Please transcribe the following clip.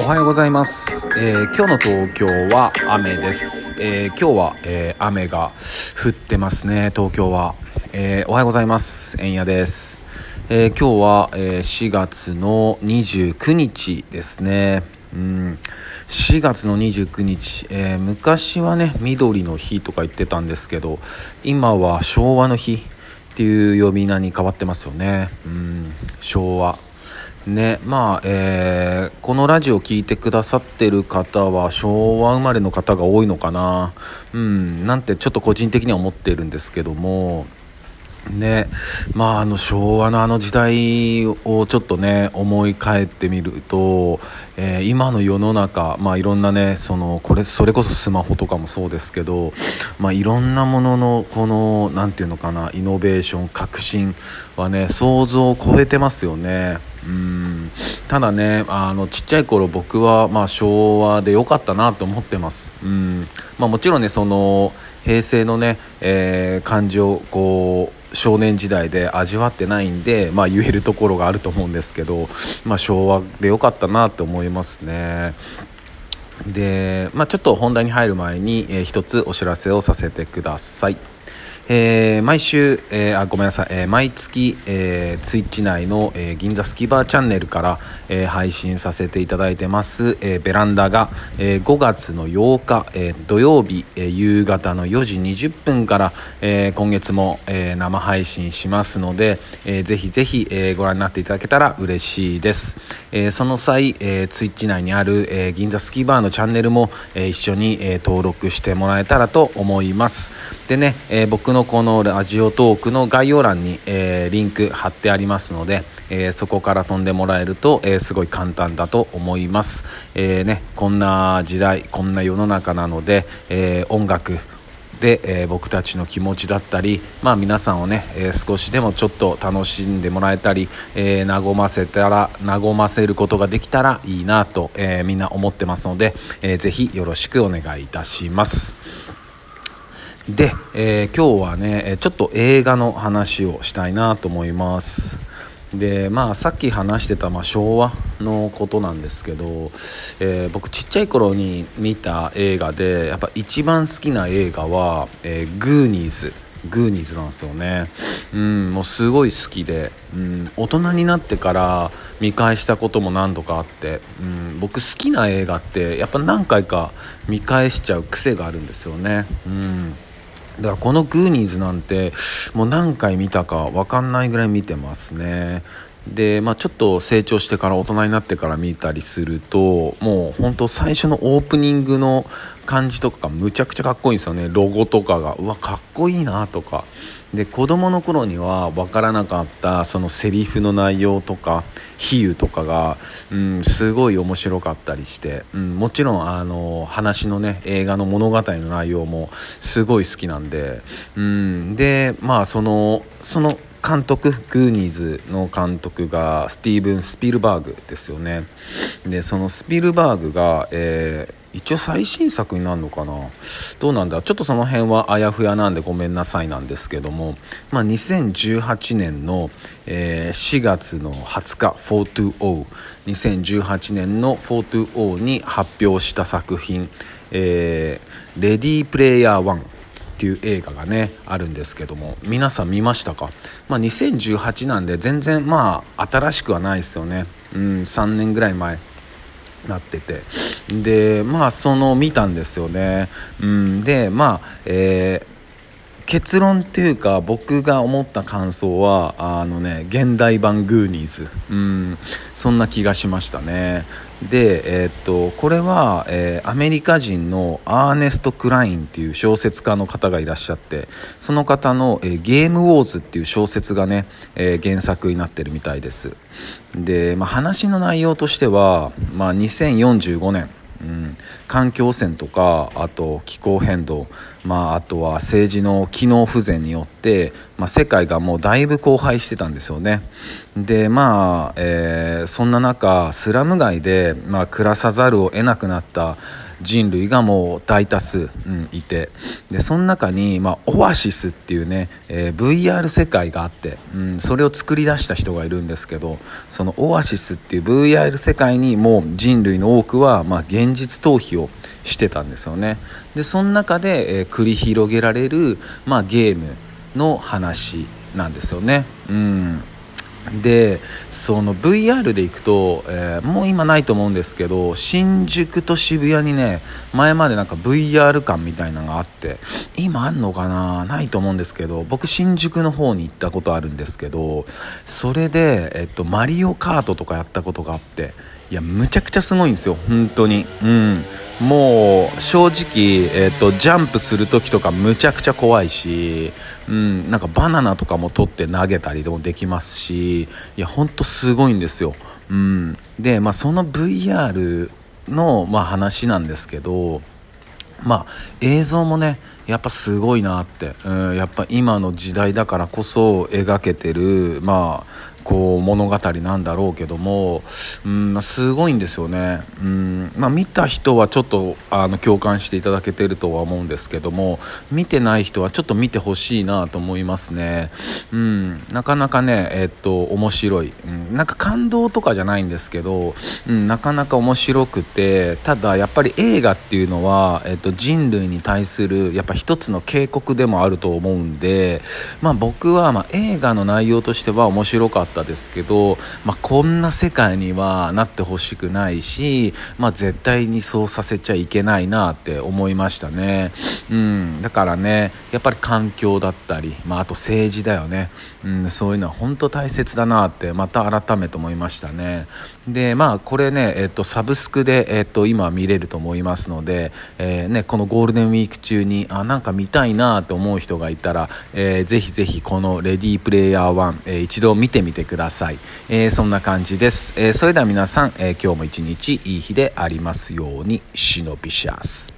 おはようございます、えー今日の東京は雨です、えー今日は、えー雨が降ってますね東京は、えーおはようございます。円谷です、えー今日は、えー4月の29日ですね。うん。4月の29日、えー昔はね緑の日とか言ってたんですけど今は昭和の日っていう呼び名に変わってますよね。うん。昭和。ねまあえーこのラジオ聞いてくださってる方は昭和生まれの方が多いのかな。うんなんてちょっと個人的には思っているんですけども。ねまああの昭和のあの時代をちょっとね思い返ってみると、えー今の世の中まあいろんなねそのこれそれこそスマホとかもそうですけどまあいろんなもののこのなんていうのかなイノベーション革新はね想像を超えてますよね。うんただねあのちっちゃい頃僕はまあ昭和で良かったなと思ってますうんまあもちろんねその平成のね、えー感じをこう少年時代で味わってないんで、まあ、言えるところがあると思うんですけど、まあ、昭和で良かったなと思いますね。で、まあ、ちょっと本題に入る前に、えー一つお知らせをさせてください。えー毎週、えーあごめんなさい、えー毎月、えー、ツイッチ内の、えー銀座スキバーチャンネルから、えー配信させていただいてます、えーベランダが、えー5月の8日、えー土曜日、えー夕方の4時20分から、えー今月も、えー生配信しますので、えーぜひぜひ、えーご覧になっていただけたら嬉しいです、えーその際、えーツイッチ内にある、えー銀座スキーバーのチャンネルも、えー一緒に、えー登録してもらえたらと思います。でね、えー僕のこのラジオトークの概要欄に、えーリンク貼ってありますので、えーそこから飛んでもらえると、えーすごい簡単だと思います、えね、こんな時代こんな世の中なので、え音楽で、え僕たちの気持ちだったり、まあ、皆さんをね、え少しでもちょっと楽しんでもらえたり、え和ませたら和ませることができたらいいなと、えみんな思ってますので、えーぜひよろしくお願いいたします。で、えー今日はねちょっと映画の話をしたいなと思います。でまあさっき話してた、まあ、昭和のことなんですけど、えー僕ちっちゃい頃に見た映画でやっぱ一番好きな映画は「えーグーニーズ」グーニーズなんですよね。うんもうすごい好きで、うん、大人になってから見返したことも何度かあって、うん、僕好きな映画ってやっぱ何回か見返しちゃう癖があるんですよね。うん。だからこのグーニーズなんてもう何回見たか分かんないぐらい見てますね。で、まあ、ちょっと成長してから大人になってから見たりするともう本当最初のオープニングの感じとかがむちゃくちゃかっこいいんですよね。ロゴとかがうわかっこいいなとか。で子供の頃には分からなかったそのセリフの内容とか比喩とかが、うん、すごい面白かったりして、うん、もちろんあの話のね映画の物語の内容もすごい好きなんで、うん、でまあそのその監督グーニーズの監督がスティーブン・スピルバーグですよね。でそのスピルバーグが、えー一応最新作になるのかな？どうなんだ？ちょっとその辺はあやふやなんでごめんなさいなんですけども、まあ、2018年の、えー4月の20日420 2018年の420に発表した作品「えーレディープレイヤー1」っていう映画がねあるんですけども皆さん見ましたか、まあ、2018なんで全然まあ新しくはないですよね、うん、3年ぐらい前なってて。でまあその見たんですよね、うん、でまあえー結論っていうか僕が思った感想はあのね現代版グーニーズ。うん。そんな気がしましたね。でえーっとこれは、えーアメリカ人のアーネスト・クラインっていう小説家の方がいらっしゃってその方の、えーゲームウォーズ」っていう小説がね、え原作になってるみたいです。で、まあ、話の内容としては、まあ、2045年うん、環境汚染とかあと気候変動、まあ、あとは政治の機能不全によって、まあ、世界がもうだいぶ荒廃してたんですよね。でまあ、えー、そんな中スラム街で、まあ、暮らさざるを得なくなった人類がもう大多数、うん、いて。でその中に、まあ、オアシスっていうね、えー、VR 世界があって、うん、それを作り出した人がいるんですけどそのオアシスっていう VR 世界にもう人類の多くは、まあ、現実逃避をしてたんですよね。でその中で、えー、繰り広げられる、まあ、ゲームの話なんですよね。うん。でその VR で行くと、えー、もう今ないと思うんですけど新宿と渋谷にね前までなんか VR 館みたいなのがあって今あんのかな？ないと思うんですけど僕新宿の方に行ったことあるんですけどそれで、えっと、マリオカートとかやったことがあっていやむちゃくちゃすごいんですよ本当に。うん。もう正直、えーと、ジャンプする時とかむちゃくちゃ怖いし、うん、なんかバナナとかも取って投げたりもできますしいや本当すごいんですよ、うん、で、まあ、その VR の、まあ、話なんですけど、まあ、映像もねやっぱすごいなって、うん、やっぱ今の時代だからこそ描けてる、まあ、こう物語なんだろうけども、うんすごいんですよね、うんまあ、見た人はちょっとあの共感していただけてるとは思うんですけども見てない人はちょっと見てほしいなと思いますね、うん、なかなかね、え、っと面白い、うん、なんか感動とかじゃないんですけど、うん、なかなか面白くてただやっぱり映画っていうのは、え、っと人類に対するやっぱ一つの警告でもあると思うんで、まあ、僕はまあ映画の内容としては面白かったったですけど、まあ、こんな世界にはなってほしくないし、まあ、絶対にそうさせちゃいけないなって思いましたね、うん、だからねやっぱり環境だったり、まあ、あと政治だよね、うん、そういうのは本当大切だなってまた改めて思いましたね。でまあこれね、えっと、サブスクで、えっと、今見れると思いますので、えー、ね、このゴールデンウィーク中にあなんか見たいなと思う人がいたら、えー、ぜひぜひこの「レディープレイヤー1」えー、一度見てみててください、えー、そんな感じです、えー、それでは皆さん、えー、今日も一日いい日でありますように。忍びシャス